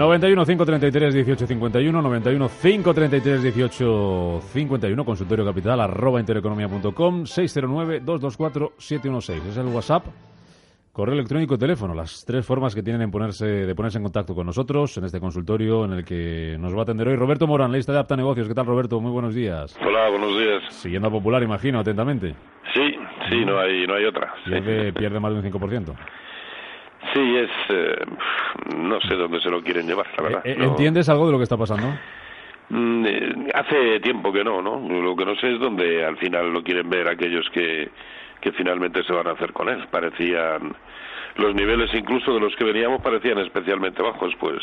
91 533 18 51, 91 533 18 51, consultorio capital arroba intereconomía.com, 609 224 716. Es el WhatsApp, correo electrónico y teléfono, las tres formas que tienen en ponerse, de ponerse en contacto con nosotros en este consultorio en el que nos va a atender hoy Roberto Morán, lista de Apta Negocios. ¿Qué tal, Roberto? Muy buenos días. Hola, buenos días. Siguiendo a Popular, imagino, atentamente. Sí, sí, no hay, no hay otra. Pierde, pierde más de un 5%. Sí, es. Eh, no sé dónde se lo quieren llevar, la verdad. Eh, ¿Entiendes algo de lo que está pasando? Mm, eh, hace tiempo que no, ¿no? Lo que no sé es dónde al final lo quieren ver aquellos que, que finalmente se van a hacer con él. Parecían. Los niveles incluso de los que veníamos parecían especialmente bajos, pues.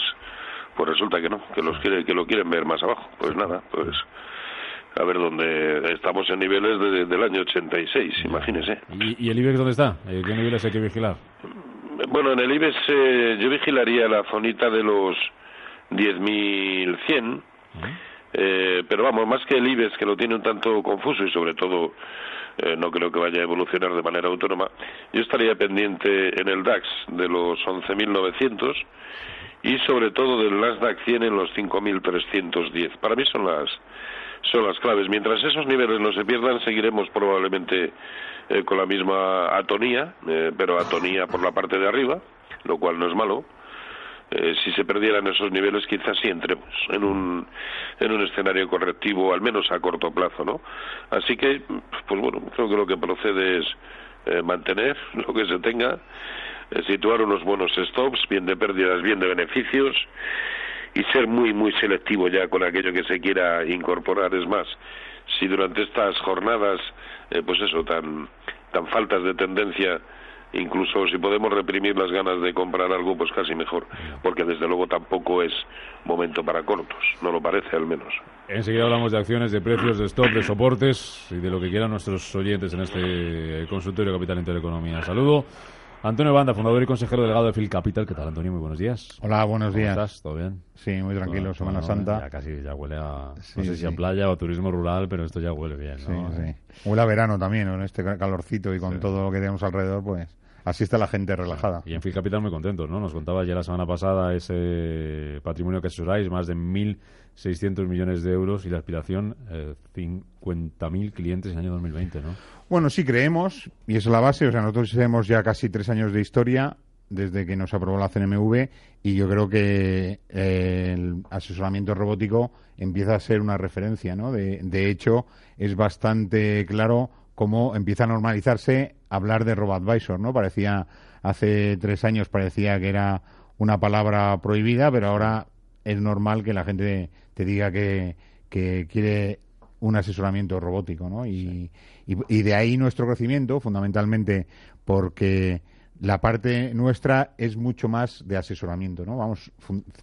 Pues resulta que no, que, los quiere, que lo quieren ver más abajo. Pues nada, pues a ver dónde estamos en niveles de, del año 86, imagínese. ¿Y, ¿Y, el IBEX dónde está? ¿Qué niveles hay que vigilar? Bueno, en el IBEX eh, yo vigilaría la zonita de los 10.100, eh, pero vamos, más que el IBEX, que lo tiene un tanto confuso y sobre todo eh, no creo que vaya a evolucionar de manera autónoma, yo estaría pendiente en el DAX de los 11.900 y sobre todo del Nasdaq 100 en los 5.310. Para mí son las son las claves. Mientras esos niveles no se pierdan, seguiremos probablemente eh, con la misma atonía, eh, pero atonía por la parte de arriba, lo cual no es malo. Eh, si se perdieran esos niveles, quizás sí entremos en un, en un escenario correctivo, al menos a corto plazo, ¿no? Así que, pues bueno, creo que lo que procede es mantener lo que se tenga, situar unos buenos stops, bien de pérdidas, bien de beneficios, y ser muy, muy selectivo ya con aquello que se quiera incorporar. Es más, si durante estas jornadas, eh, pues eso, tan, tan faltas de tendencia, incluso si podemos reprimir las ganas de comprar algo, pues casi mejor, porque desde luego tampoco es momento para cortos, no lo parece al menos. Enseguida hablamos de acciones, de precios, de stop, de soportes y de lo que quieran nuestros oyentes en este consultorio Capital Intereconomía. Saludo. Antonio Banda, fundador y consejero delegado de Phil Capital. ¿Qué tal, Antonio? Muy buenos días. Hola, buenos ¿Cómo días. estás? ¿Todo bien? Sí, muy tranquilo, Semana Santa. Ya casi ya huele a, no sé si a playa o a turismo rural, pero esto ya huele bien, ¿no? Sí, sí. Huele a verano también, en este calorcito y con todo lo que tenemos alrededor, pues así está la gente relajada. Y en Phil Capital muy contentos, ¿no? Nos contaba ya la semana pasada ese patrimonio que asesoráis, más de 1.600 millones de euros y la aspiración eh, 50.000 clientes en el año 2020, ¿no? Bueno, sí creemos, y es la base, o sea, nosotros tenemos ya casi tres años de historia desde que nos aprobó la CNMV y yo creo que eh, el asesoramiento robótico empieza a ser una referencia, ¿no? De, de hecho, es bastante claro cómo empieza a normalizarse hablar de RoboAdvisor, ¿no? Parecía, hace tres años parecía que era una palabra prohibida, pero ahora es normal que la gente te diga que, que quiere un asesoramiento robótico, ¿no? Y, y, y, de ahí nuestro crecimiento, fundamentalmente porque la parte nuestra es mucho más de asesoramiento, ¿no? Vamos,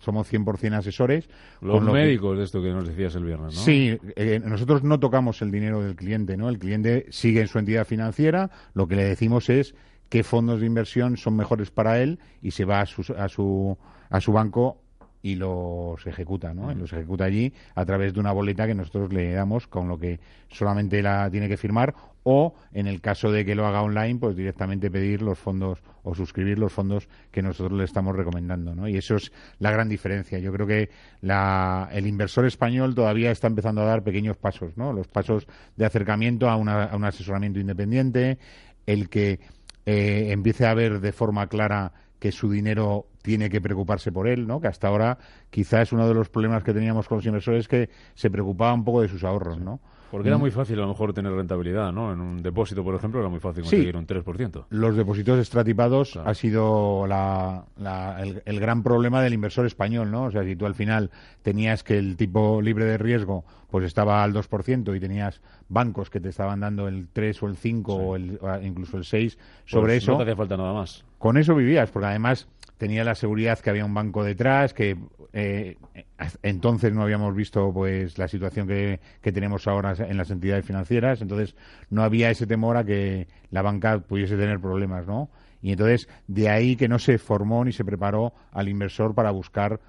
somos 100% asesores. Los médicos que, de esto que nos decías el viernes, ¿no? Sí, eh, nosotros no tocamos el dinero del cliente, ¿no? El cliente sigue en su entidad financiera, lo que le decimos es qué fondos de inversión son mejores para él y se va a su, a su, a su banco y los ejecuta, ¿no? Los ejecuta allí a través de una boleta que nosotros le damos con lo que solamente la tiene que firmar o en el caso de que lo haga online, pues directamente pedir los fondos o suscribir los fondos que nosotros le estamos recomendando, ¿no? Y eso es la gran diferencia. Yo creo que la, el inversor español todavía está empezando a dar pequeños pasos, ¿no? Los pasos de acercamiento a, una, a un asesoramiento independiente, el que eh, empiece a ver de forma clara que su dinero tiene que preocuparse por él, ¿no? Que hasta ahora quizás es uno de los problemas que teníamos con los inversores que se preocupaba un poco de sus ahorros, ¿no? Porque era Mm. muy fácil a lo mejor tener rentabilidad, ¿no? En un depósito, por ejemplo, era muy fácil conseguir un 3%. Los depósitos estratipados Claro. ha sido la- la- el, el gran problema del inversor español, ¿no? O sea, si tú al final tenías que el tipo libre de riesgo pues estaba al 2% y tenías bancos que te estaban dando el 3 o el 5 o, el- o incluso el 6 sobre Pues eso, No te hacía falta nada más. con eso vivías, porque además tenía la seguridad que había un banco detrás, que eh, entonces no habíamos visto pues la situación que, que tenemos ahora en las entidades financieras, entonces no había ese temor a que la banca pudiese tener problemas, ¿no? Y entonces de ahí que no se formó ni se preparó al inversor para buscar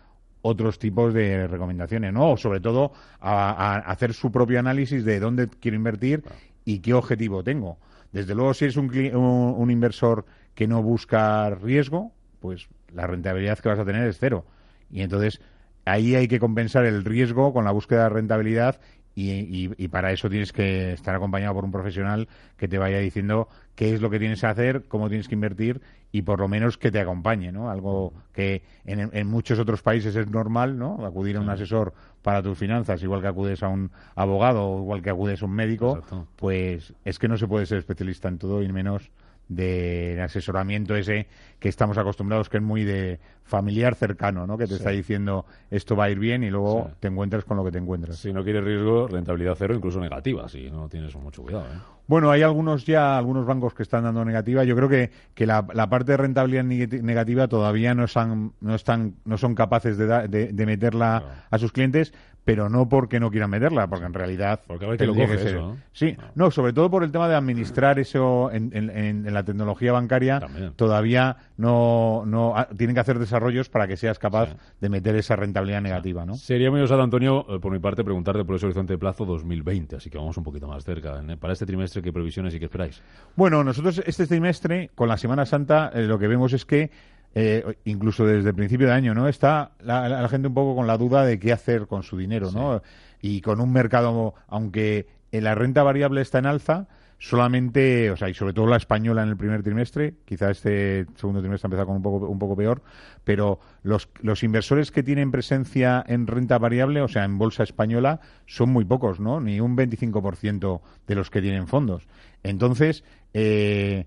otros tipos de recomendaciones, ¿no? O sobre todo a, a hacer su propio análisis de dónde quiero invertir y qué objetivo tengo. Desde luego, si eres un, un, un inversor que no busca riesgo, pues la rentabilidad que vas a tener es cero. Y entonces ahí hay que compensar el riesgo con la búsqueda de rentabilidad y, y- y para eso tienes que estar acompañado por un profesional que te vaya diciendo qué es lo que tienes que hacer, cómo tienes que invertir y por lo menos que te acompañe, ¿no? Algo que en, en muchos otros países es normal, ¿no? Acudir a un asesor para tus finanzas, igual que acudes a un abogado o igual que acudes a un médico, Exacto. pues es que no se puede ser especialista en todo y menos de asesoramiento ese que estamos acostumbrados, que es muy de familiar cercano, ¿no? Que te está diciendo esto va a ir bien y luego Sí. te encuentras con lo que te encuentras. Si no quieres riesgo, rentabilidad cero, incluso negativa, si no tienes mucho cuidado. ¿eh? Bueno, hay algunos ya, algunos bancos que están dando negativa. Yo creo que, que la, la parte de rentabilidad neg- negativa todavía no, están, no, están, no son capaces de, da- de, de meterla a sus clientes, pero no porque no quieran meterla, porque en realidad... Porque a ver quién lo coge ser- eso, ¿no? Sí, no, sobre todo por el tema de administrar eso en, en- en- en la tecnología bancaria. También. Todavía no, no ah, tienen que hacer desarrollos para que seas capaz Sí. de meter esa rentabilidad negativa, ¿no? Sería muy osado, Antonio, eh, por mi parte, preguntarte por ese horizonte de plazo 2020, así que vamos un poquito más cerca. ¿eh? Para este trimestre, ¿qué previsiones y qué esperáis? Bueno, nosotros este trimestre, con la Semana Santa, eh, lo que vemos es que, eh, incluso desde el principio de año, ¿no? Está la, la- la gente un poco con la duda de qué hacer con su dinero, ¿no? Y con un mercado, aunque en la renta variable está en alza, solamente, o sea, y sobre todo la española en el primer trimestre, quizá este segundo trimestre ha empezado con un poco, un poco peor, pero los, los inversores que tienen presencia en renta variable, o sea, en bolsa española, son muy pocos, ¿no? Ni un 25% de los que tienen fondos. Entonces, eh,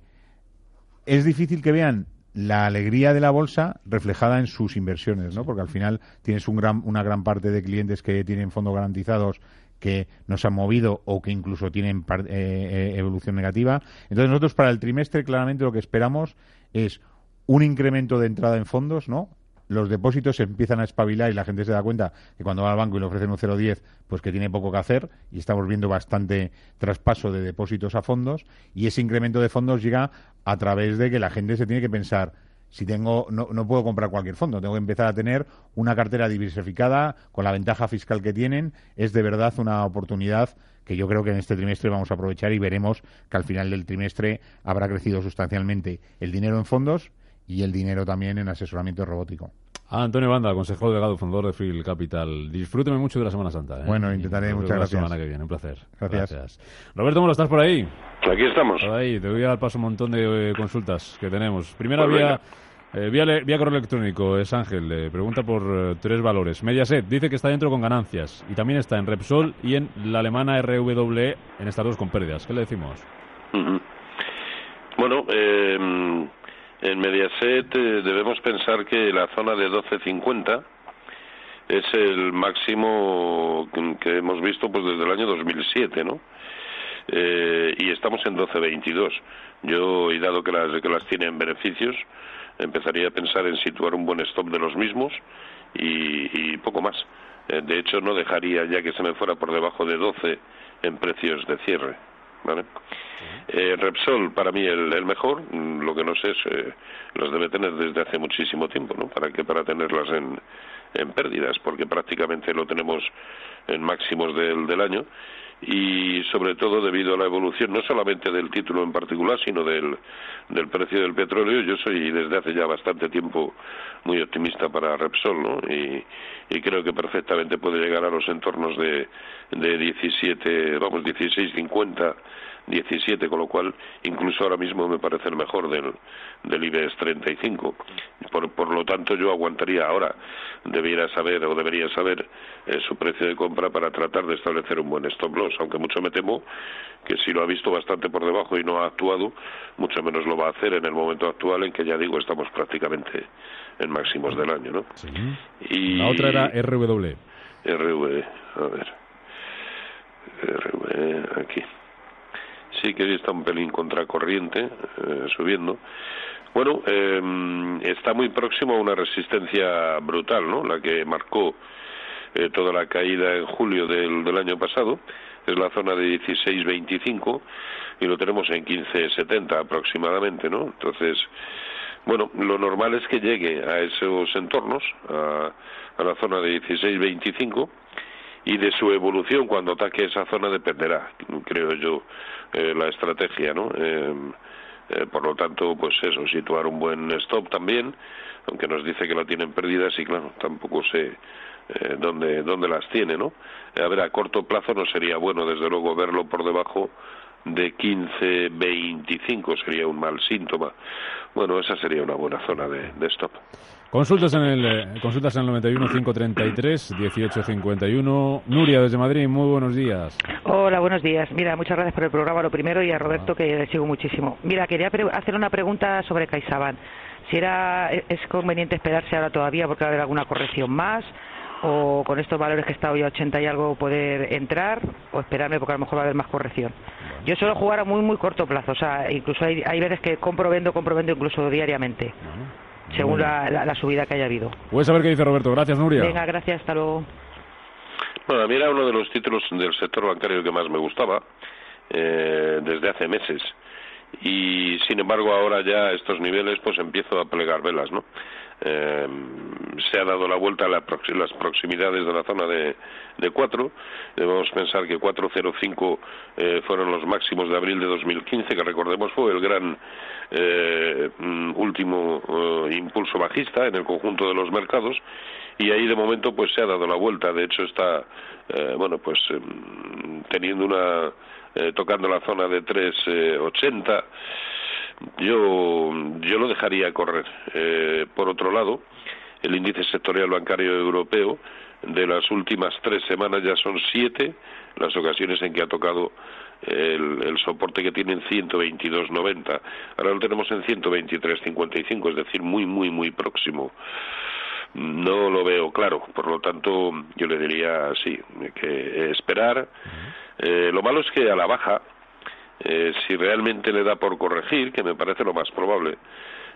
es difícil que vean la alegría de la bolsa reflejada en sus inversiones, ¿no? Porque al final tienes un gran, una gran parte de clientes que tienen fondos garantizados que no se han movido o que incluso tienen eh, eh, evolución negativa. Entonces nosotros para el trimestre claramente lo que esperamos es un incremento de entrada en fondos, ¿no? Los depósitos se empiezan a espabilar y la gente se da cuenta que cuando va al banco y le ofrecen un 0,10, pues que tiene poco que hacer y estamos viendo bastante traspaso de depósitos a fondos y ese incremento de fondos llega a través de que la gente se tiene que pensar si tengo no, no puedo comprar cualquier fondo, tengo que empezar a tener una cartera diversificada con la ventaja fiscal que tienen, es de verdad una oportunidad que yo creo que en este trimestre vamos a aprovechar y veremos que al final del trimestre habrá crecido sustancialmente el dinero en fondos y el dinero también en asesoramiento robótico. Ah, Antonio Banda, consejero delegado, fundador de Free Capital. Disfrúteme mucho de la Semana Santa. ¿eh? Bueno, intentaré, muchas gracias. La semana que viene, un placer. Gracias. Roberto Molo, ¿estás por ahí? Aquí estamos. Por ahí, te voy a dar paso un montón de eh, consultas que tenemos. Primera Pues vía, eh, vía, correo electrónico, es Ángel, le pregunta por eh, tres valores. Mediaset dice que está dentro con ganancias y también está en Repsol y en la alemana RWE, en estas dos con pérdidas. ¿Qué le decimos? Bueno, eh, en Mediaset eh, debemos pensar que la zona de 12.50 es el máximo que- hemos visto pues desde el año 2007, ¿no? Eh, y estamos en 12.22. Yo, y dado que las, que las tienen beneficios, empezaría a pensar en situar un buen stop de los mismos y, y poco más. Eh, de hecho, no dejaría ya que se me fuera por debajo de 12 en precios de cierre. ¿Vale? Eh, Repsol, para mí, el, el mejor. Mm, Lo que no sé es, eh, las debe tener desde hace muchísimo tiempo, ¿no? Para que para tenerlas en, en pérdidas, porque prácticamente lo tenemos en máximos del, del año y sobre todo debido a la evolución no solamente del título en particular sino del, del precio del petróleo yo soy desde hace ya bastante tiempo muy optimista para Repsol ¿no? y, y creo que perfectamente puede llegar a los entornos de, de 17 vamos 16.50 17, con lo cual incluso ahora mismo me parece el mejor del, del IBEX 35. Por, por lo tanto, yo aguantaría ahora. Debiera saber o debería saber eh, su precio de compra para tratar de establecer un buen stop loss, aunque mucho me temo que si lo ha visto bastante por debajo y no ha actuado, mucho menos lo va a hacer en el momento actual en que ya digo estamos prácticamente en máximos del año, ¿no? Y la otra era RW. RW, a ver. RW, aquí sí que está un pelín contracorriente, eh, subiendo. Bueno, eh, está muy próximo a una resistencia brutal, ¿no? La que marcó eh, toda la caída en julio del, del año pasado, es la zona de 16.25 y lo tenemos en 15.70 aproximadamente, ¿no? Entonces, bueno, lo normal es que llegue a esos entornos, a, a la zona de 16.25 y de su evolución cuando ataque esa zona dependerá, creo yo, eh, la estrategia, ¿no? Eh, eh, por lo tanto, pues eso, situar un buen stop también, aunque nos dice que la tienen pérdidas y claro, tampoco sé eh, dónde, dónde las tiene, ¿no? A ver, a corto plazo no sería bueno, desde luego, verlo por debajo de 15, 25 sería un mal síntoma. Bueno, esa sería una buena zona de, de stop. Consultas en el eh, consultas en el 91 533 1851. Nuria desde Madrid, muy buenos días. Hola, buenos días. Mira, muchas gracias por el programa lo primero y a Roberto que le sigo muchísimo. Mira, quería hacer una pregunta sobre CaixaBank. Si era es conveniente esperarse ahora todavía porque va a haber alguna corrección más o con estos valores que está hoy a 80 y algo poder entrar o esperarme porque a lo mejor va a haber más corrección. Yo suelo jugar a muy muy corto plazo, o sea, incluso hay, hay veces que compro, vendo, compro, vendo incluso diariamente según la, la, la, subida que haya habido. Puedes saber qué dice Roberto. Gracias, Nuria. Venga, gracias. Hasta luego. Bueno, a mí era uno de los títulos del sector bancario que más me gustaba eh, desde hace meses. Y sin embargo ahora ya a estos niveles pues empiezo a plegar velas, ¿no? Eh, se ha dado la vuelta a la prox las proximidades de la zona de, de 4. Debemos pensar que 405 eh, fueron los máximos de abril de 2015, que recordemos fue el gran eh, último eh, impulso bajista en el conjunto de los mercados y ahí de momento pues se ha dado la vuelta. De hecho está, eh, bueno, pues teniendo una eh, tocando la zona de 380 yo yo lo dejaría correr. Eh, por otro lado el índice sectorial bancario europeo de las últimas tres semanas ya son siete las ocasiones en que ha tocado el, el soporte que tiene en 122.90 ahora lo tenemos en 123.55 es decir muy muy muy próximo no lo veo claro por lo tanto yo le diría sí que esperar eh, lo malo es que a la baja eh, si realmente le da por corregir, que me parece lo más probable,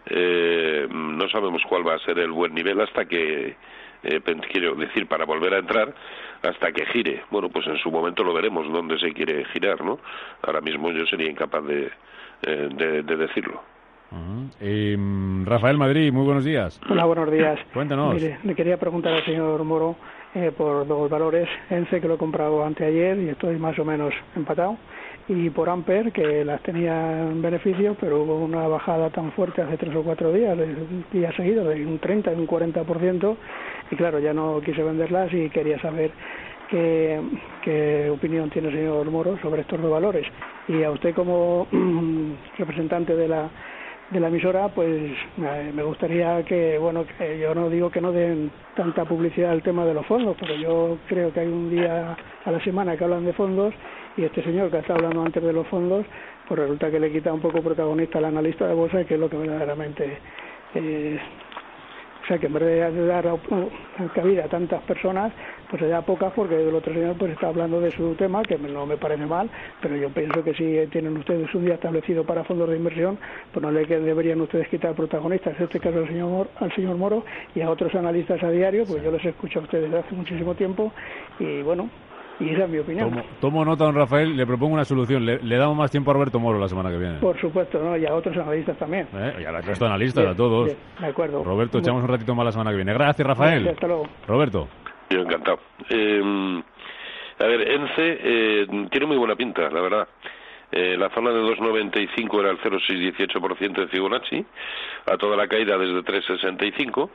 eh, no sabemos cuál va a ser el buen nivel hasta que, eh, quiero decir, para volver a entrar, hasta que gire. Bueno, pues en su momento lo veremos dónde se quiere girar, ¿no? Ahora mismo yo sería incapaz de, eh, de, de decirlo. Uh -huh. eh, Rafael Madrid, muy buenos días. Hola, buenos días. Cuéntanos. Mire, le quería preguntar al señor Moro eh, por los valores ENCE que lo he comprado anteayer y estoy más o menos empatado y por Amper que las tenía en beneficio pero hubo una bajada tan fuerte hace tres o cuatro días días seguidos de un 30 y un 40% y claro ya no quise venderlas y quería saber qué, qué opinión tiene el señor Moro sobre estos dos valores y a usted como representante de la de la emisora, pues me gustaría que, bueno, que yo no digo que no den tanta publicidad al tema de los fondos, pero yo creo que hay un día a la semana que hablan de fondos y este señor que está hablando antes de los fondos, pues resulta que le quita un poco protagonista al analista de bolsa, que es lo que verdaderamente eh, o sea que en vez de dar cabida a tantas personas, pues se da pocas porque el otro señor pues está hablando de su tema, que no me parece mal, pero yo pienso que si tienen ustedes un día establecido para fondos de inversión, pues no le deberían ustedes quitar protagonistas, en este caso al señor, al señor Moro y a otros analistas a diario, pues yo les escucho a ustedes desde hace muchísimo tiempo y bueno, Y esa es mi opinión. Tomo, tomo nota, don Rafael, le propongo una solución. Le, le damos más tiempo a Roberto Moro la semana que viene. Por supuesto, ¿no? Y a otros analistas también. ¿Eh? Y a los resto de analistas, Bien, a todos. bien, de acuerdo. Roberto, echamos un ratito más la semana que viene. Gracias, Rafael. Gracias, hasta luego. Roberto. Yo encantado. Eh, a ver, ENCE eh, tiene muy buena pinta, la verdad. Eh, la zona de 2,95 era el 0,618% de Fibonacci, a toda la caída desde 3,65.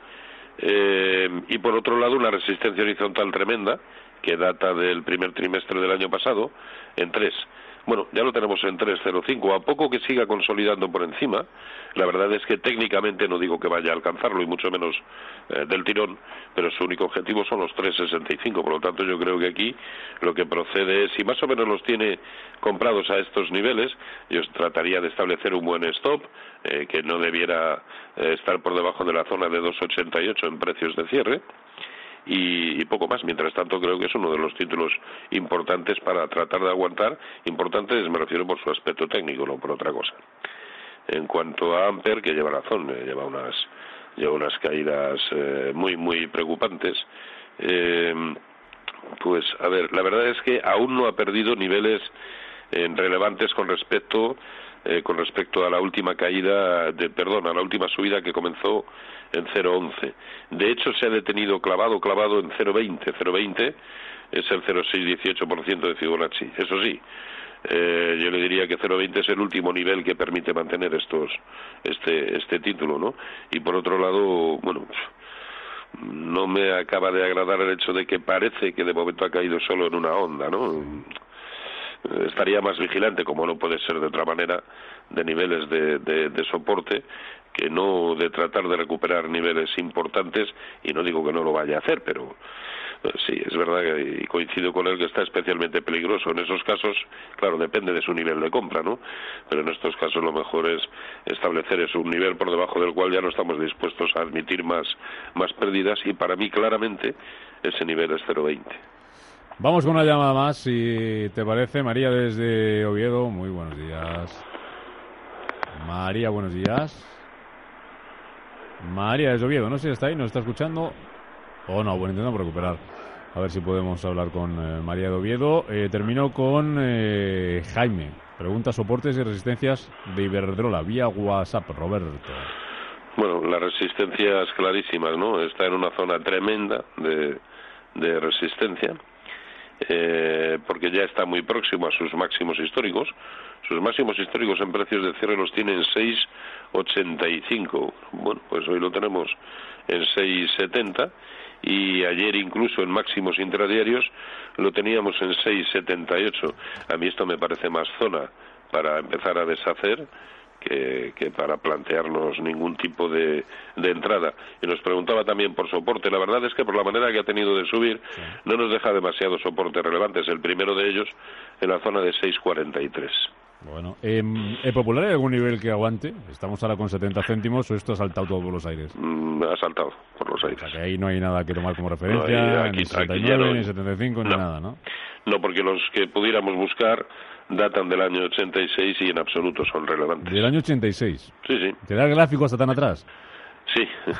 Eh, y por otro lado, una resistencia horizontal tremenda, que data del primer trimestre del año pasado, en 3. Bueno, ya lo tenemos en 3.05. A poco que siga consolidando por encima, la verdad es que técnicamente no digo que vaya a alcanzarlo y mucho menos eh, del tirón, pero su único objetivo son los 3.65. Por lo tanto, yo creo que aquí lo que procede es, si más o menos los tiene comprados a estos niveles, yo trataría de establecer un buen stop, eh, que no debiera eh, estar por debajo de la zona de 2.88 en precios de cierre y, y, poco más. Mientras tanto, creo que es uno de los títulos importantes para tratar de aguantar. Importantes me refiero por su aspecto técnico, no por otra cosa. En cuanto a Amper, que lleva razón, eh, lleva unas lleva unas caídas eh, muy muy preocupantes. Eh, pues a ver, la verdad es que aún no ha perdido niveles eh, relevantes con respecto eh, con respecto a la última caída, de, perdón, a la última subida que comenzó en 0,11. De hecho, se ha detenido clavado, clavado en 0,20. 0,20 es el 0,618% de Fibonacci. Eso sí, eh, yo le diría que 0,20 es el último nivel que permite mantener estos, este, este título, ¿no? Y por otro lado, bueno, no me acaba de agradar el hecho de que parece que de momento ha caído solo en una onda, ¿no? Estaría más vigilante, como no puede ser de otra manera, de niveles de, de, soporte que no de tratar de recuperar niveles importantes y no digo que no lo vaya a hacer, pero eh, sí, es verdad que y coincido con él que está especialmente peligroso. En esos casos, claro, depende de su nivel de compra, ¿no? Pero en estos casos lo mejor es establecer es un nivel por debajo del cual ya no estamos dispuestos a admitir más, más pérdidas y para mí claramente ese nivel es 0,20. Vamos con una llamada más, si te parece. María desde Oviedo, muy buenos días. María, buenos días. María desde Oviedo, no sé si está ahí, nos está escuchando. O no, bueno, intentamos recuperar. A ver si podemos hablar con eh, María de Oviedo. Eh, termino con eh, Jaime. Pregunta soportes y resistencias de Iberdrola vía WhatsApp, Roberto. Bueno, las resistencias clarísimas, ¿no? Está en una zona tremenda de, de resistencia eh, porque ya está muy próximo a sus máximos históricos. Sus máximos históricos en precios de cierre los tiene en 6,85. Bueno, pues hoy lo tenemos en 6,70 y ayer incluso en máximos intradiarios lo teníamos en 6,78. A mí esto me parece más zona para empezar a deshacer que, que, para plantearnos ningún tipo de, de, entrada. Y nos preguntaba también por soporte. La verdad es que por la manera que ha tenido de subir, no nos deja demasiados soportes relevantes. El primero de ellos en la zona de 6,43. Bueno, eh, ¿el popular hay algún nivel que aguante? Estamos ahora con 70 céntimos o esto ha saltado todo por los aires. Mm, ha saltado por los aires. O sea, que ahí no hay nada que tomar como referencia, no hay, aquí, ni 69, no, ni 75, no, ni nada, ¿no? No, porque los que pudiéramos buscar datan del año 86 y en absoluto son relevantes. ¿Del año 86? Sí, sí. ¿Te da el gráfico hasta tan atrás? Sí.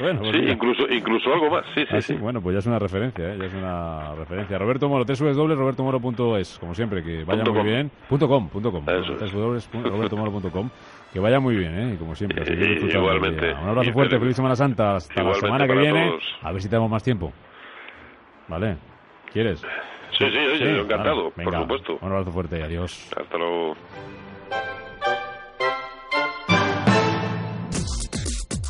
bueno, pues sí, incluso, incluso algo más. Sí, sí, ah, sí, Bueno, pues ya es una referencia, ¿eh? ya es una referencia. Roberto Moro, www.robertomoro.es, como siempre, que vaya punto muy com. bien. Punto com, punto com. Www.robertomoro.com. Que vaya muy bien, ¿eh? Como siempre, Eh, igualmente. Un abrazo fuerte, feliz Semana Santa. Hasta la semana que viene. todos. A ver si tenemos más tiempo. ¿Vale? ¿Quieres? Sí, sí, oye, Sí, encantado. Venga, por supuesto. Un abrazo fuerte, adiós. Hasta luego.